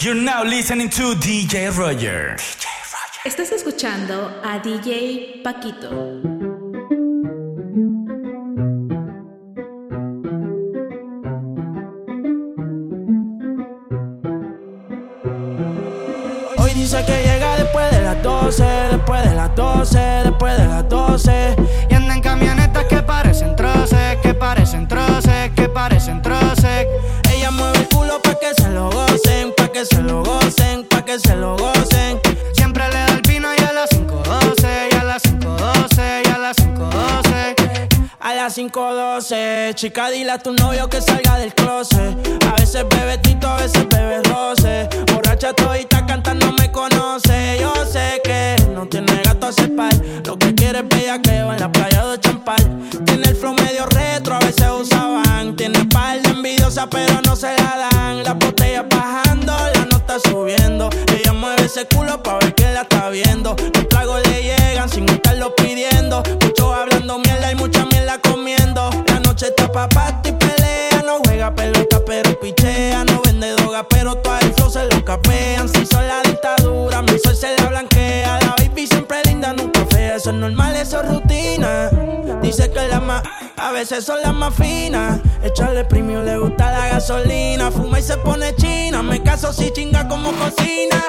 You're now listening to DJ Roger. DJ Roger. Estás escuchando a DJ Paquito. Hoy dice que llega después de las 12, después de las 12, después de las 12. se lo gocen. Siempre le da el vino y a las 5.12, y a las 5.12, y a las 5.12. A las 5.12, chica, dile a tu novio que salga del closet. A veces bebe tito, a veces bebe roce. Borracha todita cantando me conoce. Yo sé que no tiene gato a cepar. Lo que quiere es bella que va en la playa de Champal. Tiene el flow medio retro, a veces usaban. Tiene par de envidiosa, pero no se la da ese culo pa' ver quién la está viendo. Los tragos le llegan sin estarlo pidiendo. Muchos hablando mierda y mucha mierda comiendo. La noche está pa' y pelea. No juega pelota, pero pichea. No vende droga, pero todo el se lo capean. Si son la dictadura, mi sol se la blanquea. La baby siempre linda, nunca fea. Eso es normal, eso es rutina. Dice que la más, a veces son las más finas. Echarle premio le gusta la gasolina. Fuma y se pone china. Me caso si chinga como cocina.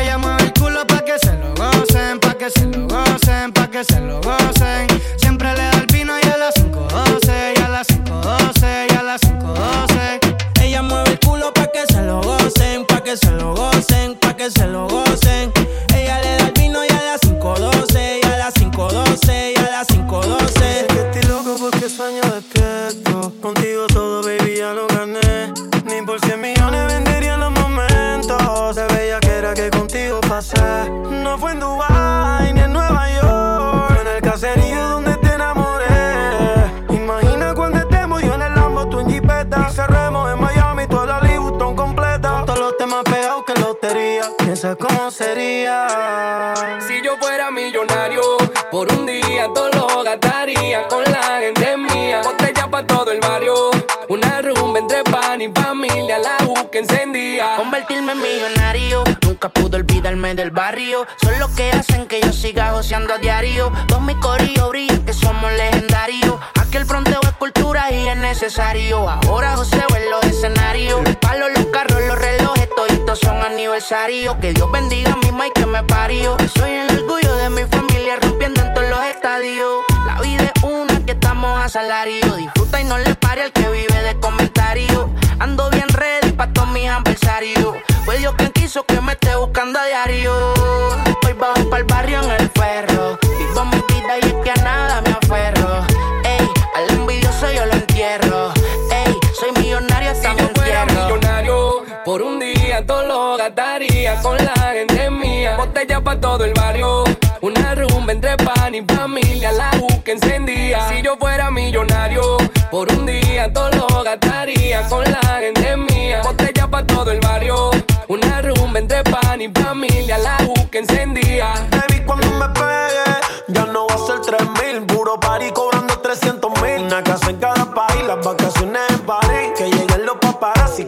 Ella mueve el culo pa' que se lo gocen, pa' que se lo gocen, pa' que se lo gocen. Siempre le da el vino y a las 5.12, y a las 5.12, y a las 5.12. Ella mueve el culo pa' que se lo gocen, pa' que se lo gocen.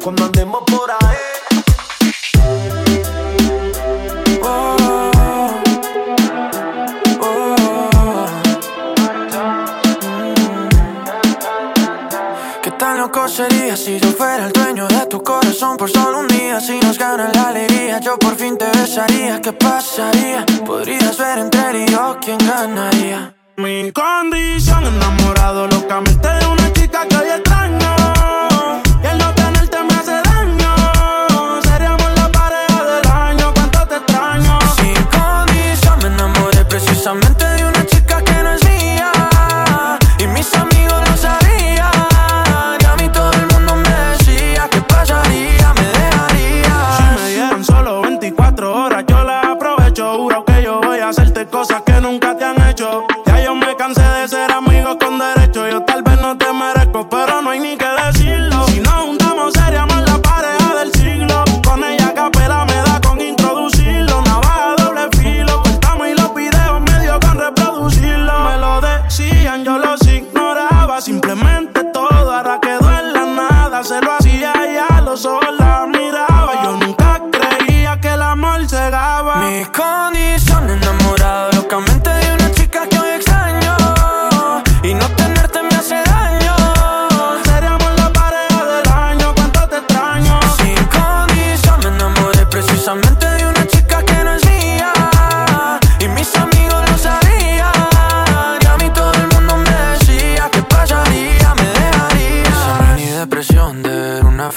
Cuando andemos por ahí.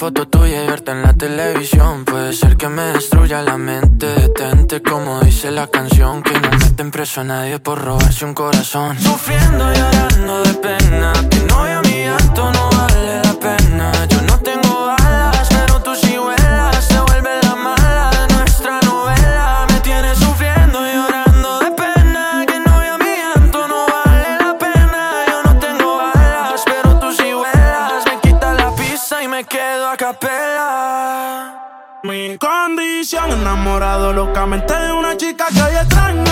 Foto tuya y verte en la televisión. Puede ser que me destruya la mente. Detente como dice la canción Que no meten preso a nadie por robarse un corazón. Sufriendo y llorando de pena. Que novia mi alto no vale la pena condición, enamorado locamente de una chica que hoy extraño.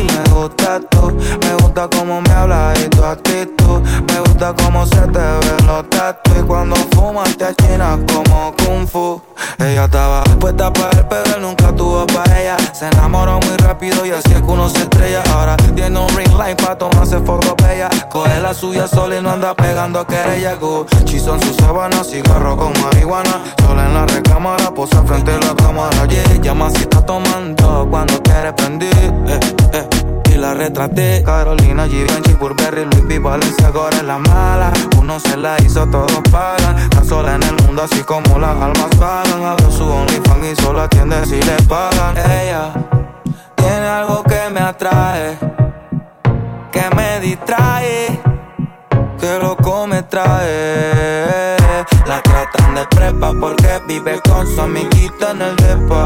me gusta tú, me gusta cómo me hablas y tu actitud. Me gusta cómo se te ven los tatu y cuando fumas te achinas como kung fu. Ella estaba puesta para él, pero él nunca tuvo para ella. Se enamoró muy rápido y así es que uno se estrella. Ahora tiene un ring light para tomarse fotos bella. Coge la suya sola y no anda pegando querella. Gucci son sus sábanas, cigarro con marihuana. Sola en la recámara, posa frente a la cámara. Yeah, llama tomando cuando quiere prender. Eh, eh y la retraté. Carolina, Givenchy, Burberry, Louis V, Valencia, ahora es la mala. Uno se la hizo, todos pagan. Está sola en el mundo, así como las almas pagan. Abre su OnlyFans y solo atiende si le pagan. Ella tiene algo que me atrae, que me distrae, que loco me trae. La tratan de prepa porque vive con su amiguita en el depa.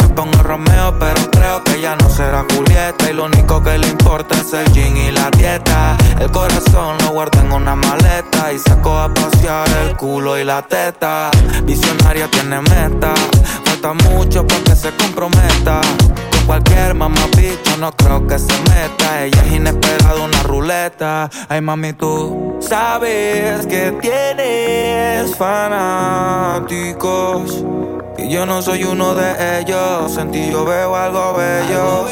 Me pongo Romeo, pero creo que ya no será Julieta. Y lo único que le importa es el gin y la dieta. El corazón lo guarda en una maleta. Y saco a pasear el culo y la teta. Visionaria tiene meta. Falta mucho para que se comprometa. Con cualquier mamá bicho no creo que se meta. Ella es inesperada, una ruleta. Ay mami, tú sabes que tienes fanáticos. Y yo no soy uno de ellos. En ti yo veo algo bello.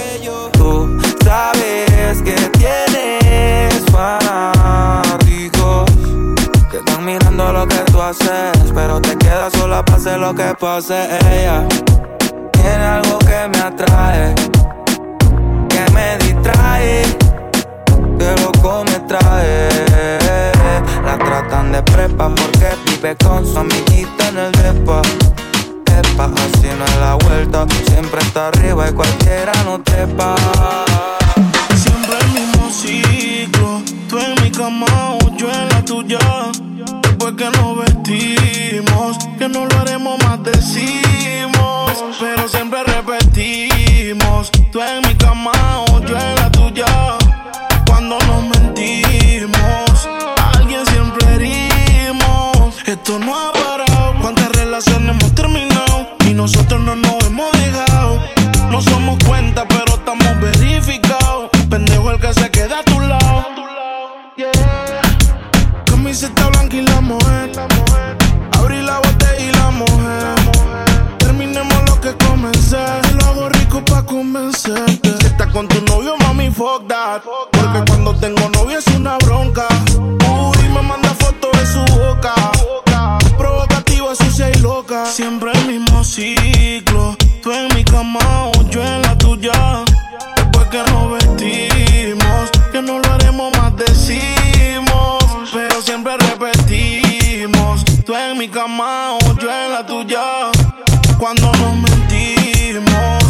Tú sabes que tienes fanáticos. Que están mirando lo que tú haces. Pero te quedas sola para hacer lo que pase. Ella tiene algo que me atrae. Que me distrae. Que loco me trae. La tratan de prepa porque vive con su amiguita en el depa. Así no es la vuelta. Siempre está arriba y cualquiera no trepa. Siempre el mismo ciclo. Tú en mi cama, yo en la tuya. Después que nos vestimos, que no lo haremos más decimos. Pero siempre repetimos. Tú en mi cama, yo en la nosotros no nos hemos dejado. No somos yo en la tuya. Después que nos vestimos, que no lo haremos más decimos, pero siempre repetimos. Tú en mi cama, o yo en la tuya. Cuando nos mentimos,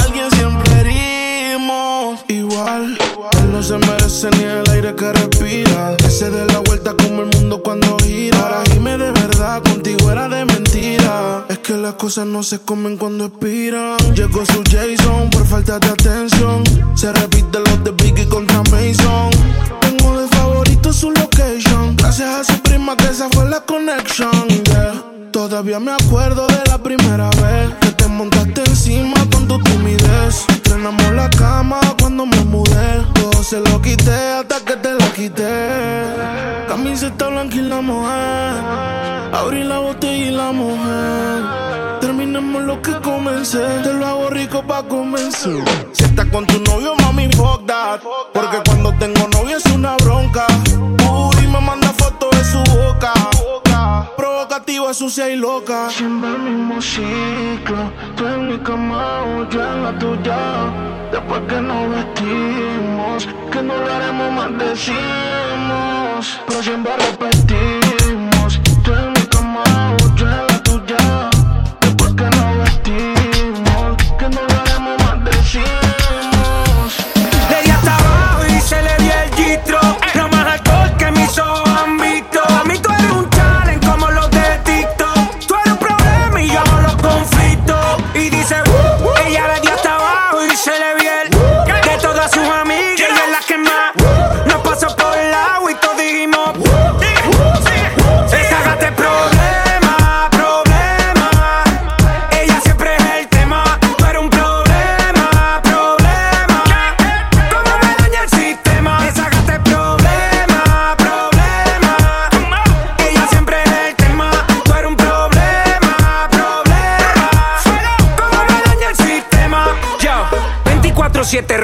alguien siempre herimos. Igual, él no se merece ni el aire que respira. Que se dé la vuelta como el mundo cuando que las cosas no se comen cuando expiran. Llegó su Jason por falta de atención. Se repite los de Biggie contra Mason. Tengo de favorito su location. Gracias a su prima que esa fue la conexión. Yeah. Todavía me acuerdo de la primera vez que te montaste encima con tu timidez. Estrenamos la cama cuando me mudé. Todo se lo quité hasta que te la quité camiseta blanca y la moja. Abrí la botella y la moja. Terminemos lo que comencé. Te lo hago rico pa' convencer. Si estás con tu novio, mami, fuck that. Porque cuando tengo novio es una bronca. Uy, me manda gato de su boca. Provocativa, sucia y loca. Siempre el mismo ciclo. Tú en mi cama o yo en la tuya. Después que nos vestimos, que no lo haremos, maldecimos. Pero siempre repetimos. Tú en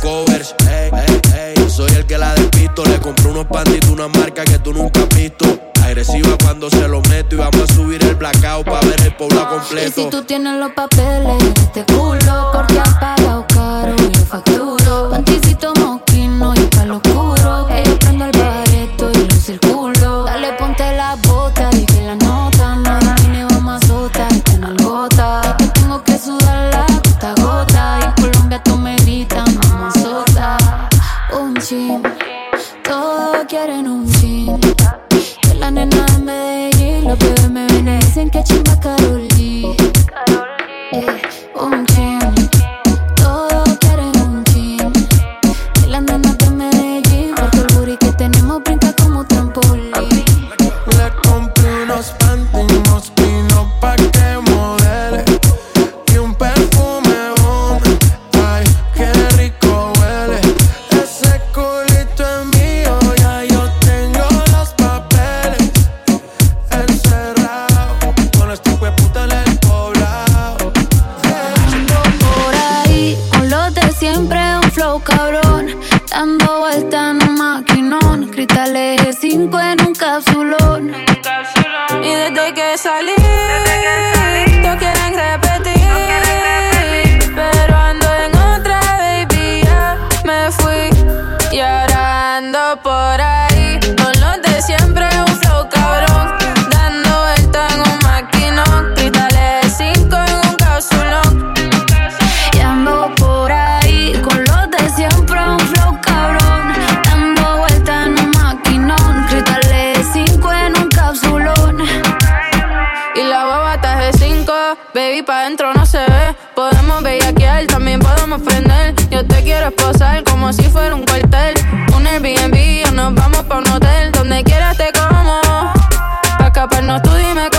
covers. Soy el que la despisto. Le compré unos panditos, una marca que tú nunca has visto. Agresiva cuando se lo meto y vamos a subir el blackout para ver el pueblo completo. Y si tú tienes los papeles, te culo, porque han pagado caro y no se ve. Podemos bellaquear, también podemos prender. Yo te quiero esposar como si fuera un cuartel. Un Airbnb o nos vamos pa' un hotel. Donde quieras te como. Pa' escaparnos tú dime que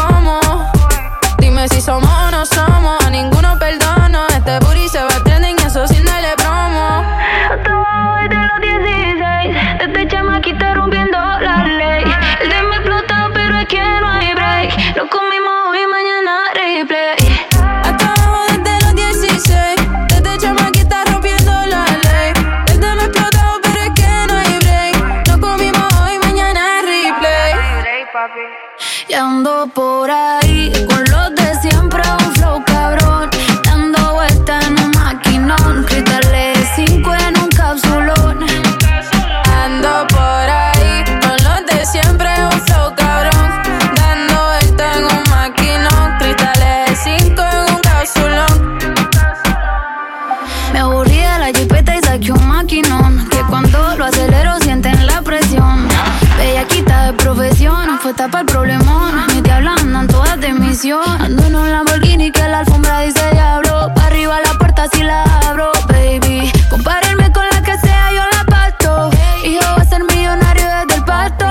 traición. Ando en un Lamborghini que la alfombra dice diablo. Pa' arriba la puerta si la abro, baby. Compárenme con la que sea, yo la pasto. Hijo va a ser millonario desde el pasto.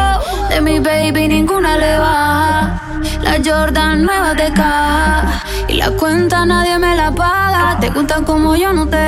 De mi baby ninguna le baja. La Jordan nueva de caja. Y la cuenta nadie me la paga. Te gustan como yo no te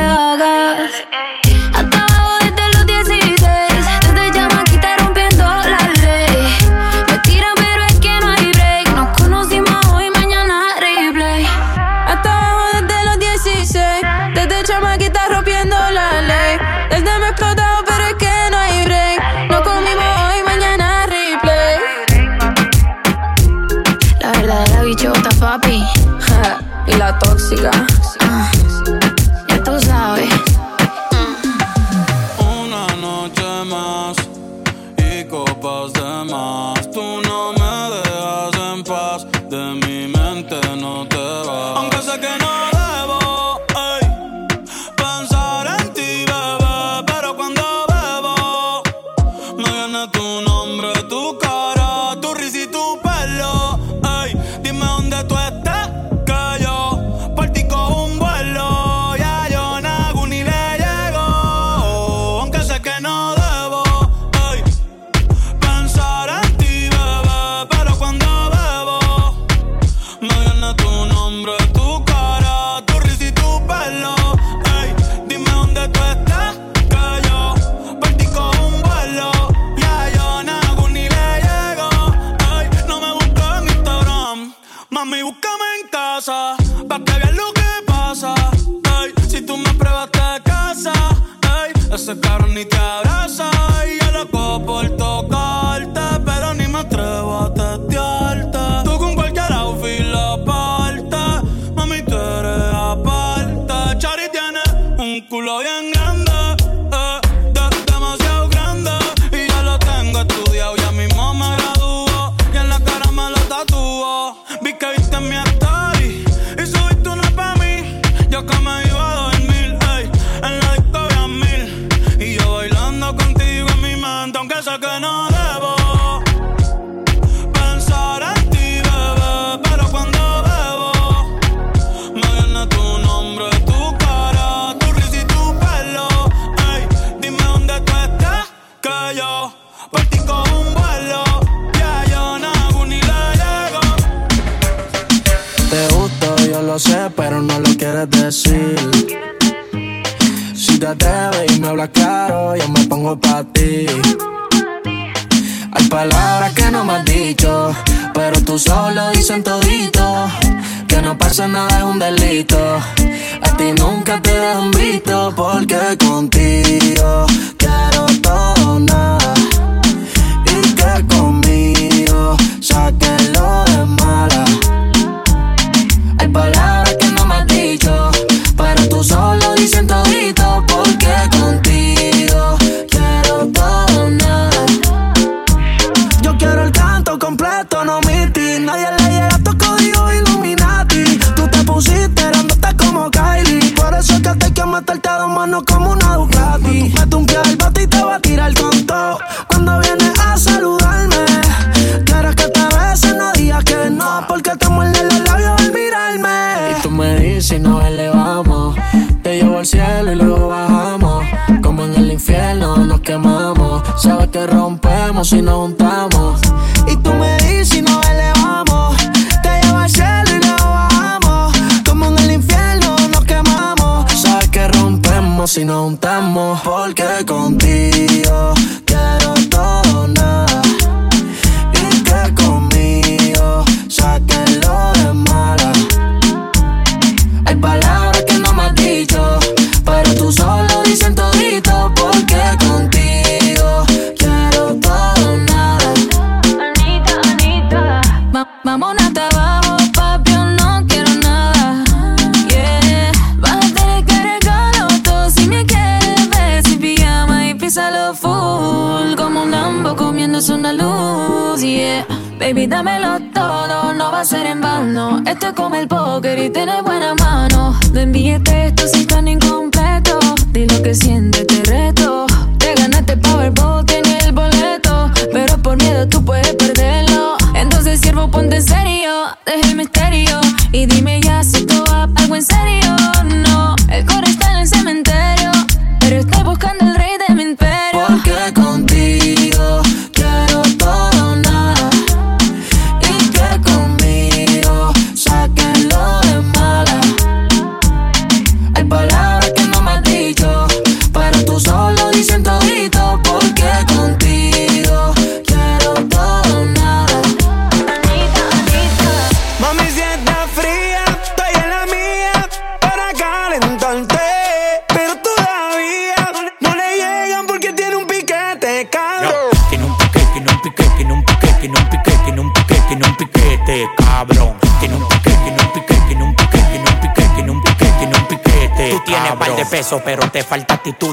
aunque sé que no debo pensar en ti, bebé. Pero cuando bebo, me viene tu nombre, tu cara, tu risa y tu pelo. Ey, dime dónde tú estás, que yo por con un vuelo. Ya yo nago ni le llego. Te gusto, yo lo sé, pero no lo quieres decir. Quítate, ve y me hablas caro, yo me pongo pa' ti. Hay palabras que no me has dicho, pero tú solo dicen todito. Que no pasa nada es un delito. A ti nunca te han visto porque contigo si nos elevamos. Te llevo al cielo y luego bajamos. Como en el infierno nos quemamos. Sabes que rompemos si nos juntamos. Y tú me dices si nos elevamos. Te llevo al cielo y luego bajamos. Como en el infierno nos quemamos. Sabes que rompemos si nos juntamos. Porque contigo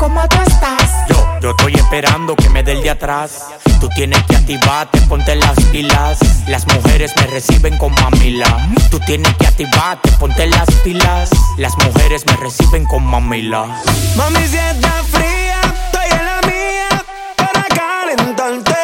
¿cómo tú estás? Yo, yo estoy esperando que me dé el de atrás. Tú tienes que activarte, ponte las pilas. Las mujeres me reciben con mamila. Tú tienes que activarte, ponte las pilas. Las mujeres me reciben con mamila. Mami, si está fría, estoy en la mía para calentarte.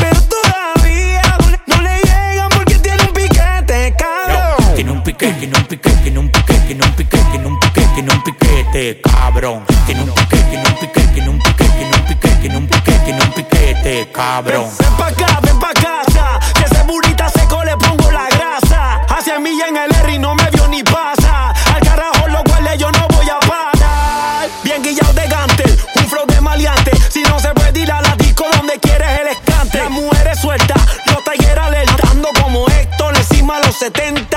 Pero todavía no le llegan porque tiene un piquete, cabrón. Tiene un piquete, tiene un piquete, tiene un piquete, tiene un piquete, tiene un piquete, cabrón. Tiene un piquete, tiene un piquete, tiene un piquete, tiene un piquete, tiene un piquete, tiene un piquete, cabrón. Ven pa' acá, ven pa' casa. Que ese burita seco le pongo la grasa. Hacia mí en el R y no me vio ni pasa. Al carajo lo huele, yo no voy a parar. Bien guillado de gante, un flow de maleante. Si no se puede ir a la disco donde quieres el escante. Las mujeres sueltas, los talleres alertando como Héctor encima a los 70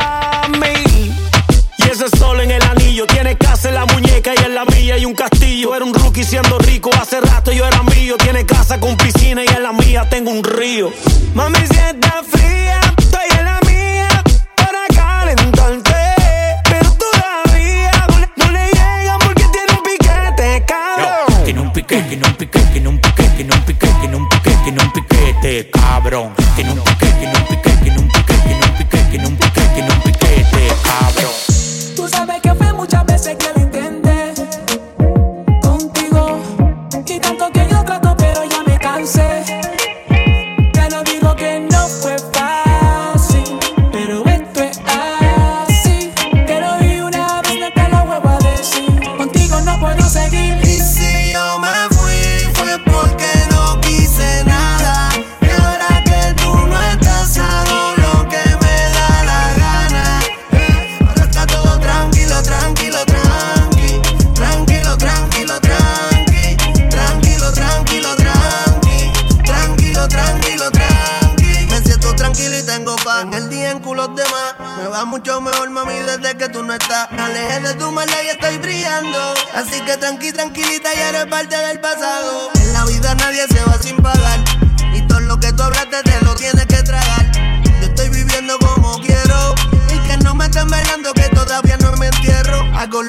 siendo rico, hace rato yo era mío. Tiene casa con piscina y en la mía tengo un río. Mami, si está fría, estoy en la mía para calentarte. Pero todavía no le llegan porque tiene un piquete, cabrón. Tiene un piquete, tiene un piquete, tiene un piquete, tiene un piquete, tiene un piquete, tiene un piquete, cabrón.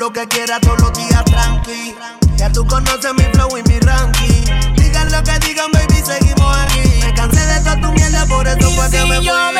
Lo que quiera todos los días tranqui. Ya tú conoces mi flow y mi ranking. Digan lo que digan, baby, seguimos aquí. Me cansé de toda tu mierda, por eso fue que Si me yo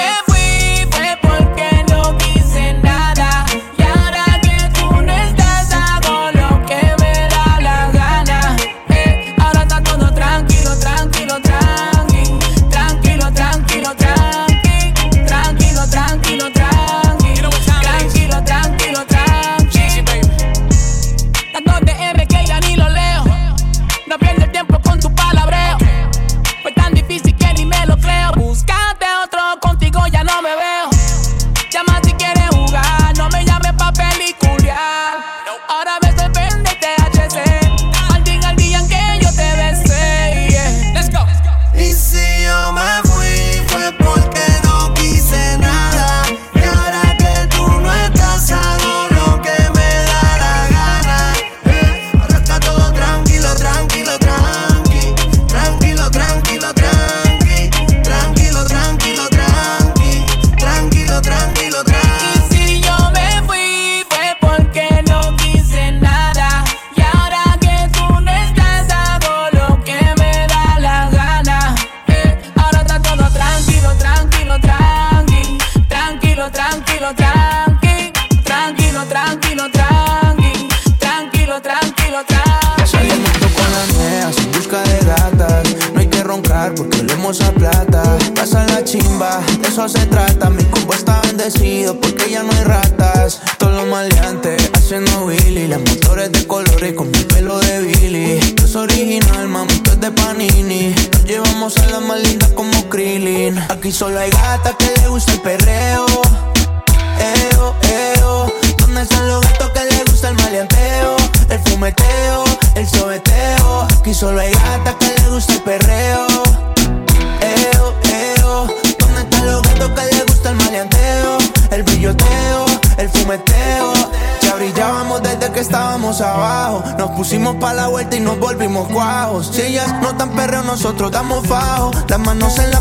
nosotros damos fajo, las manos en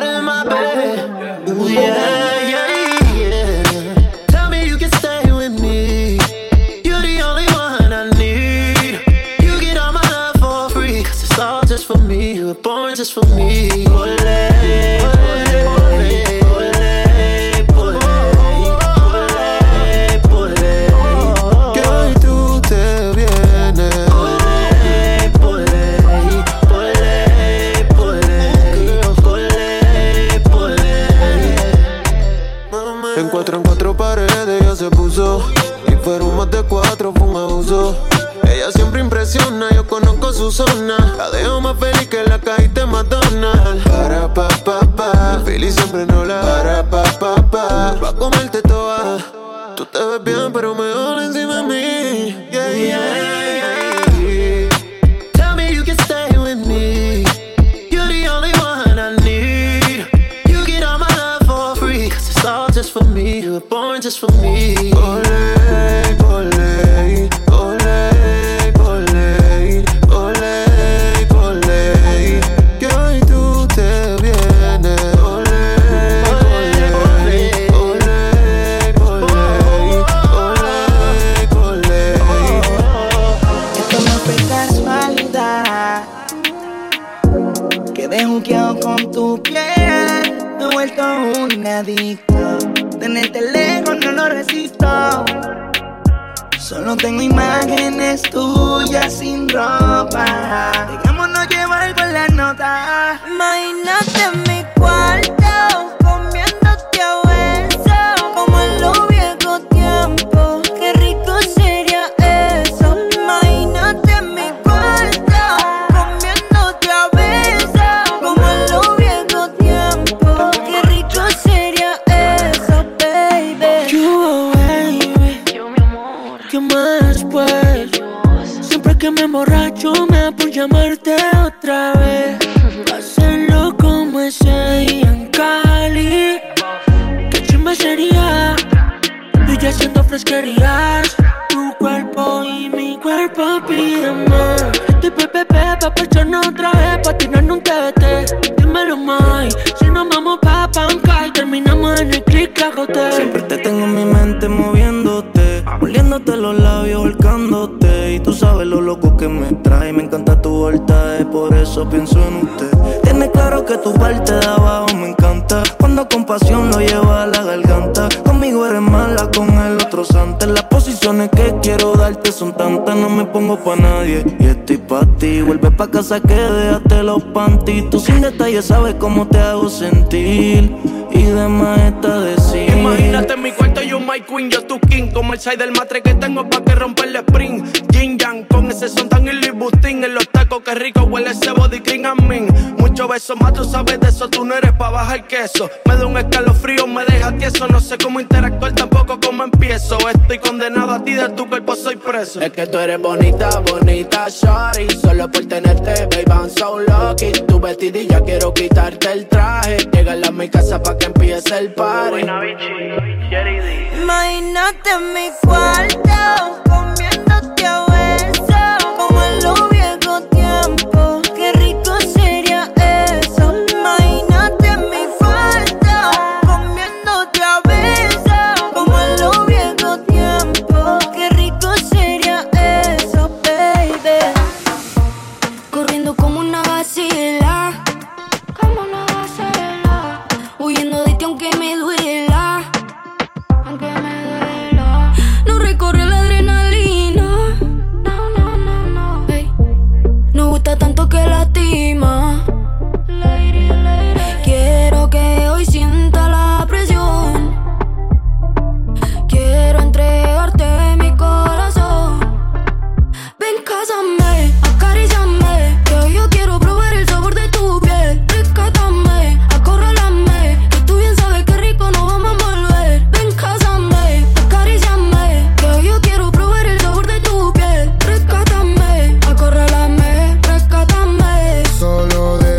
better in my for me. You were born just for me. darte son tantas, no me pongo pa' nadie. Y estoy pa' ti, vuelve pa' casa que dejaste los panties. Tú sin detalle sabes cómo te hago sentir y demás está de sí. Imagínate en mi cuarto y un My Queen, yo tu King. Como el side del matre que tengo pa' que romper el sprint. Jin Yang con ese son tan y Louis Bustin. En los tacos que rico huele ese body cream a mí. Muchos besos más, tú sabes de eso, tú no eres pa' bajar queso. Me da un escalofrío, me deja tieso. No sé cómo interactuar, tampoco cómo empiezo. Estoy condenado a ti, de tu cuerpo soy preso. Es que tú eres bonita, bonita, sorry. Solo por tenerte, baby, I'm so lucky. Tu vestidilla quiero quitarte el traje. Llega a mi casa pa' que empieza el party. Imagínate en mi cuarto, comiéndote a besos, como en los viejos tiempos.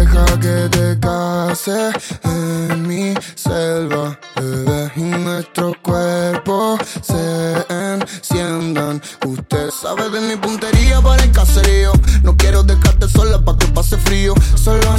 Que te case en mi selva, bebé, y nuestro cuerpo se enciendan. Usted sabe de mi puntería para el caserío. No quiero dejarte sola para que pase frío. Solo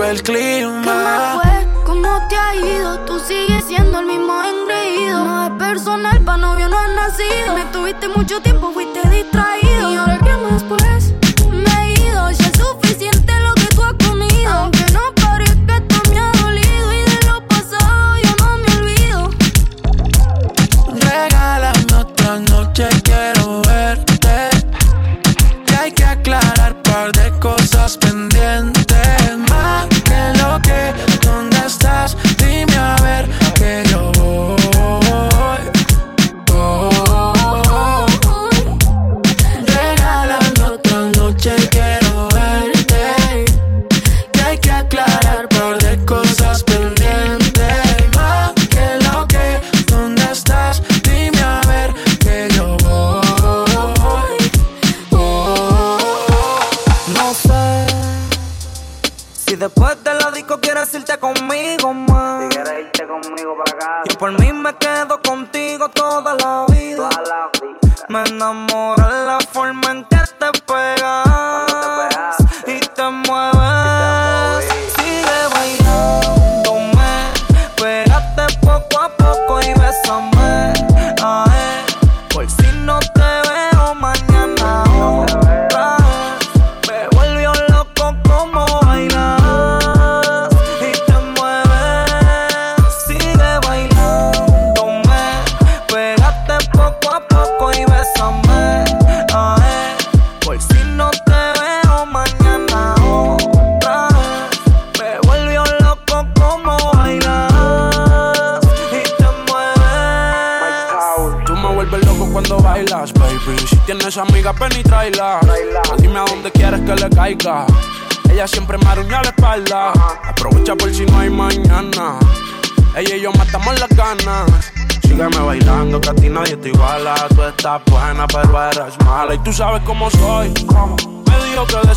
rico el clima. ¿Qué me fue? ¿Cómo te ha ido? Tú sigues siendo el mismo engreído. No es personal, pa' novio no has nacido. Me tuviste mucho tiempo, fuiste distraído. Y ahora qué más pues, me he ido. Ya es suficiente lo que tú has comido. Aunque no parezca, esto me ha dolido. Y de lo pasado yo no me olvido. Regálame otra noche, quiero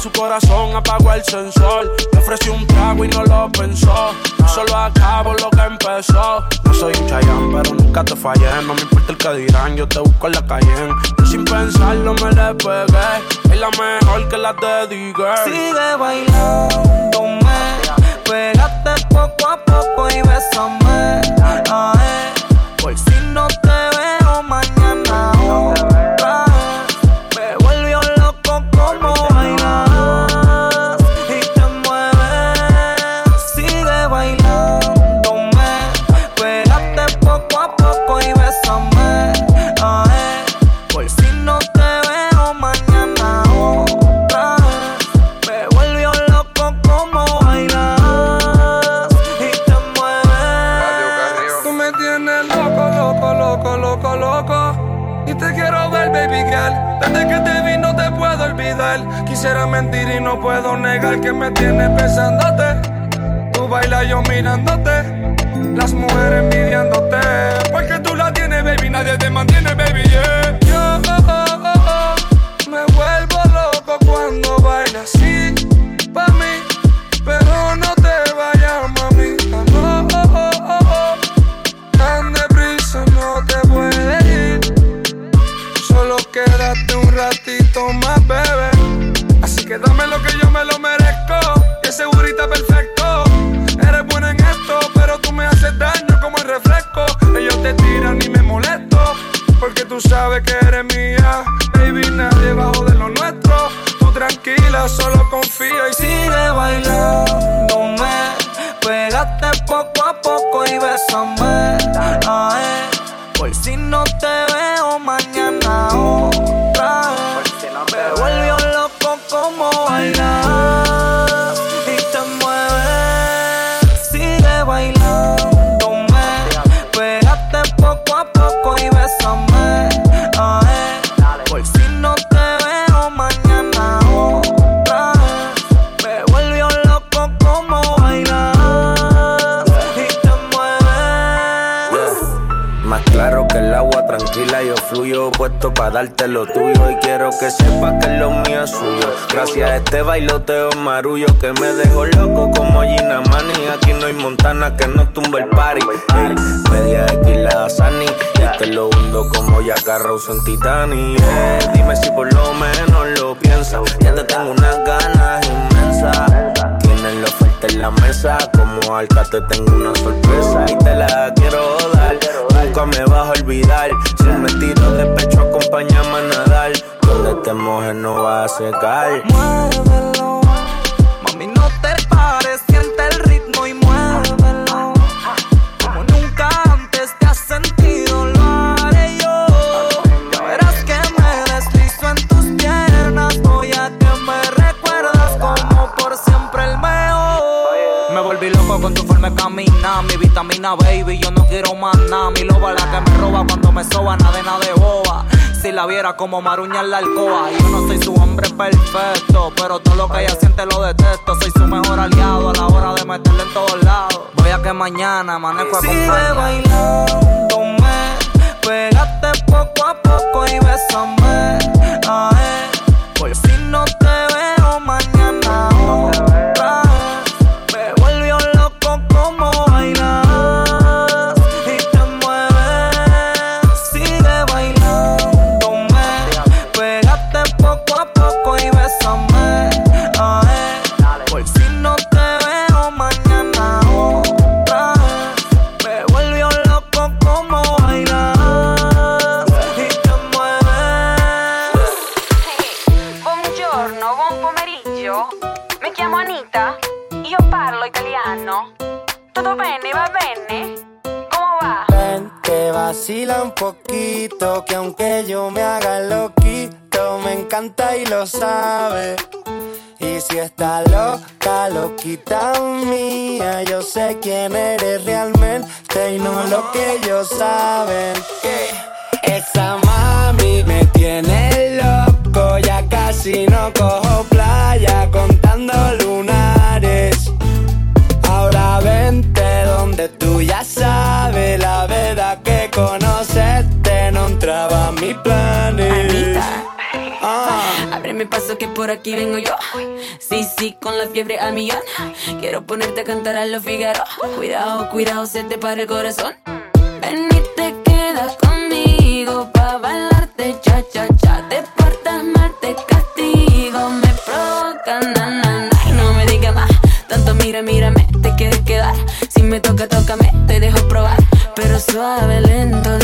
su corazón apagó el sensor. Le ofrecí un trago y no lo pensó. Yo solo acabo lo que empezó. No soy un chayán, pero nunca te fallé. No me importa el que dirán, yo te busco en la calle. Yo sin pensarlo me le pegué. Es la mejor que la dediqué. Sigue bailándome, pégate poco a poco y bésame. Ay, por si no te puedo negar que me tienes pensándote. Tú bailas yo mirándote. Las mujeres envidiándote. Porque tú la tienes, baby. Nadie te mantiene, baby. Yeah. Poco y bésame. Ay, por si no te para darte lo tuyo. Y quiero que sepas que lo mío es suyo. Gracias a este bailoteo marullo que me dejó loco como Gina Mani. Aquí no hay montana que no tumbe el party. Ey, media X la Sani. Y te lo hundo como ya Rose en Titanic. Dime si por lo menos lo piensas. Ya te tengo unas ganas inmensas. Tienes la oferta en la mesa. Como alca te tengo una sorpresa y te la quiero dar. Nunca me vas a olvidar. Si me tiro de pecho, acompáñame a nadar. Donde te mojes no vas a secar. Vitamina baby, yo no quiero más nada. Mi loba la que me roba cuando me soba, nada de nada de boba. Si la viera como maruña en la alcoba, yo no soy su hombre perfecto, pero todo lo que ella siente lo detesto. Soy su mejor aliado a la hora de meterle en todos lados. Voy a que mañana amanezco a Sigue bailándome, pégate poco a poco y bésame. Que por aquí vengo yo. Sí, sí, con la fiebre a millón. Quiero ponerte a cantar a los Figaro. Cuidado, cuidado, se te para el corazón. Ven y te quedas conmigo pa' bailarte cha cha cha. Te portas mal, te castigo, me provoca na na na. Y no me digas más, tanto mira, mírame, te quieres quedar. Si me toca, tócame, te dejo probar. Pero suave, lento,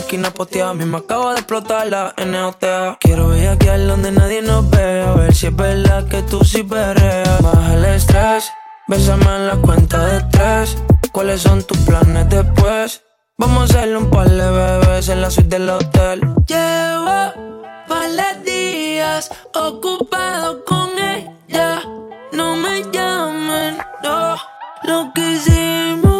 esquina posteada, me acabo de explotar la NOTA. Quiero bellaquear donde nadie nos ve, a ver si es verdad que tú sí perreas. Baja el estrés, bésame en la cuenta de tres. ¿Cuáles son tus planes después? Vamos a hacerle un par de bebés en la suite del hotel. Llevo varios días ocupado con ella. No me llamen, no. Lo que hicimos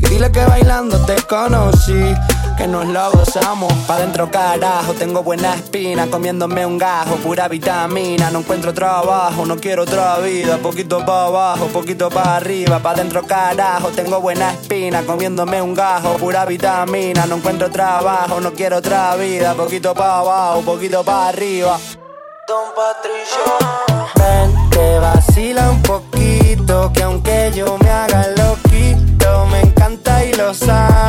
Y dile que bailando te conocí que nos lo gozamos. Pa' dentro carajo, tengo buena espina, comiéndome un gajo, pura vitamina. No encuentro trabajo, no quiero otra vida. Poquito pa' abajo, poquito pa' arriba. Pa' dentro carajo, tengo buena espina, comiéndome un gajo, pura vitamina. No encuentro trabajo, no quiero otra vida. Poquito pa' abajo, poquito pa' arriba. Don Patricio, ven, te vacila un poquito, que aunque yo me haga lo outside.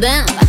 them.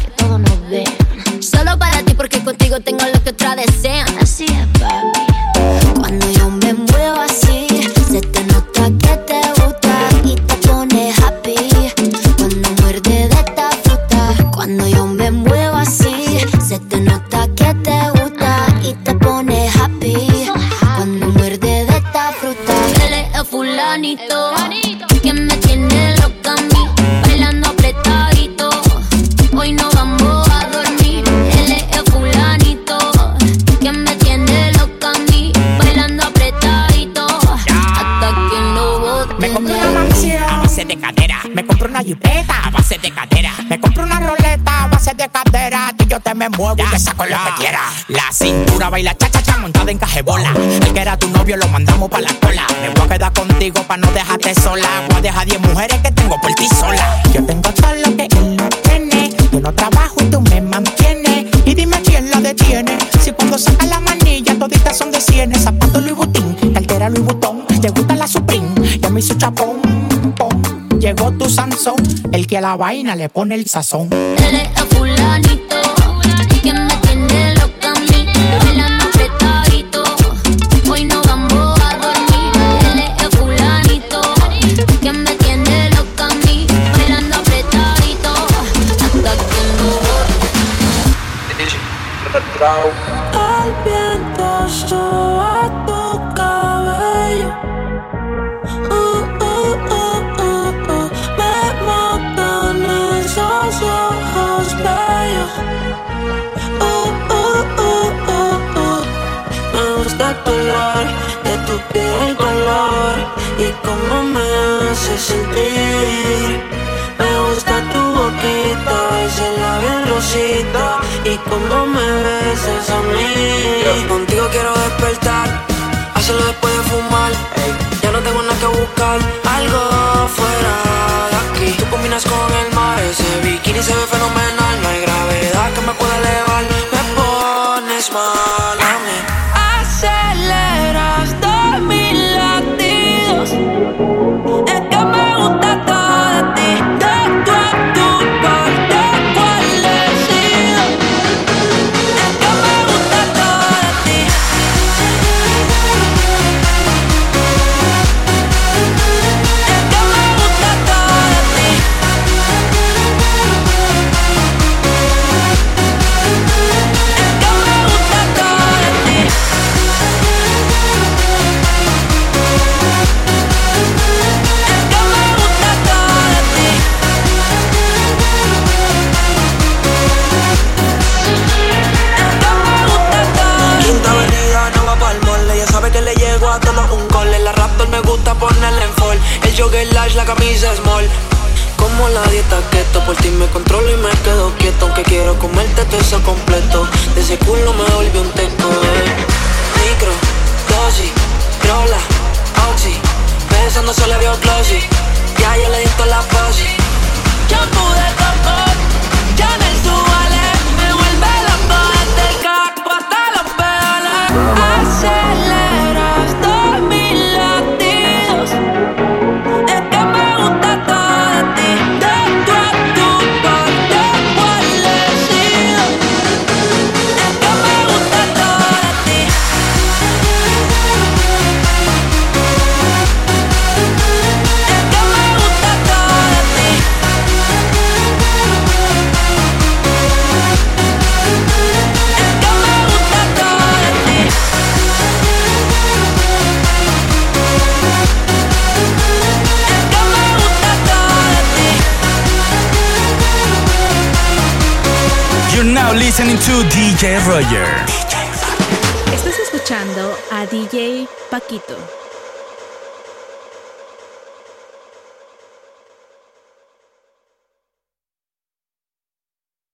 Baila cha cha cha montada en cajebola. El que era tu novio lo mandamos pa' la cola. Me voy a quedar contigo pa' no dejarte sola. Voy a dejar 10 mujeres que tengo por ti sola. Yo tengo todo lo que él no tiene. Yo no trabajo y tú me mantienes. Y dime quién la detiene. Si cuando saca la manilla toditas son de cienes. Zapato Louis Vuitton, cartera Louis Vuitton. Te gusta la Supreme, ya me hizo chapón. pom. Llegó tu Sansón, el que a la vaina le pone el sazón. Eres el fulanito El viento soba tu cabello. Uh, uh, uh, uh, uh. Me matan esos ojos bellos. Uh, uh, uh, uh, uh. Me gusta tu olor, de tu piel color y cómo me hace sentir. Y cómo me besas a mí. Contigo quiero despertar, hacerlo después de fumar. Ya no tengo nada que buscar, algo fuera de aquí. Tú combinas con el mar, ese bikini se ve fenomenal. No hay gravedad que me pueda elevar, me pones mal